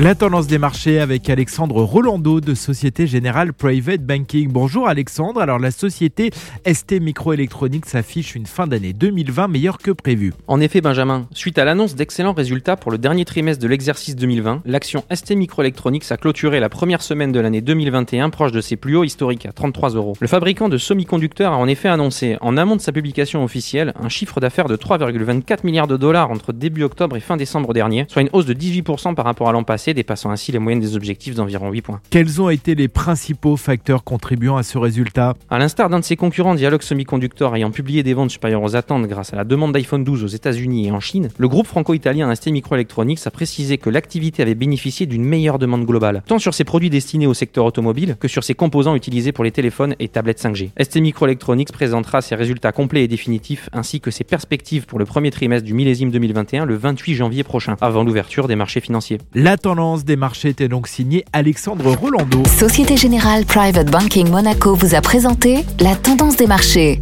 La tendance des marchés avec Alexandre Rolando de Société Générale Private Banking. Bonjour Alexandre. Alors la société ST Microelectronics s'affiche une fin d'année 2020 meilleure que prévu. En effet Benjamin, suite à l'annonce d'excellents résultats pour le dernier trimestre de l'exercice 2020, l'action ST Microelectronics a clôturé la première semaine de l'année 2021 proche de ses plus hauts historiques à 33 euros. Le fabricant de semi-conducteurs a en effet annoncé, en amont de sa publication officielle, un chiffre d'affaires de 3,24 milliards de dollars entre début octobre et fin décembre dernier, soit une hausse de 18% par rapport à l'an passé dépassant ainsi les moyennes des objectifs d'environ 8 points. Quels ont été les principaux facteurs contribuant à ce résultat À l'instar d'un de ses concurrents Dialog Semiconductor ayant publié des ventes supérieures aux attentes grâce à la demande d'iPhone 12 aux États-Unis et en Chine, le groupe franco-italien ST Microelectronics a précisé que l'activité avait bénéficié d'une meilleure demande globale, tant sur ses produits destinés au secteur automobile que sur ses composants utilisés pour les téléphones et tablettes 5G. ST Microelectronics présentera ses résultats complets et définitifs ainsi que ses perspectives pour le premier trimestre du millésime 2021 le 28 janvier prochain, avant l'ouverture des marchés financiers. La tendance des marchés était donc signée Alexandre Rolando. Société Générale Private Banking Monaco vous a présenté la tendance des marchés.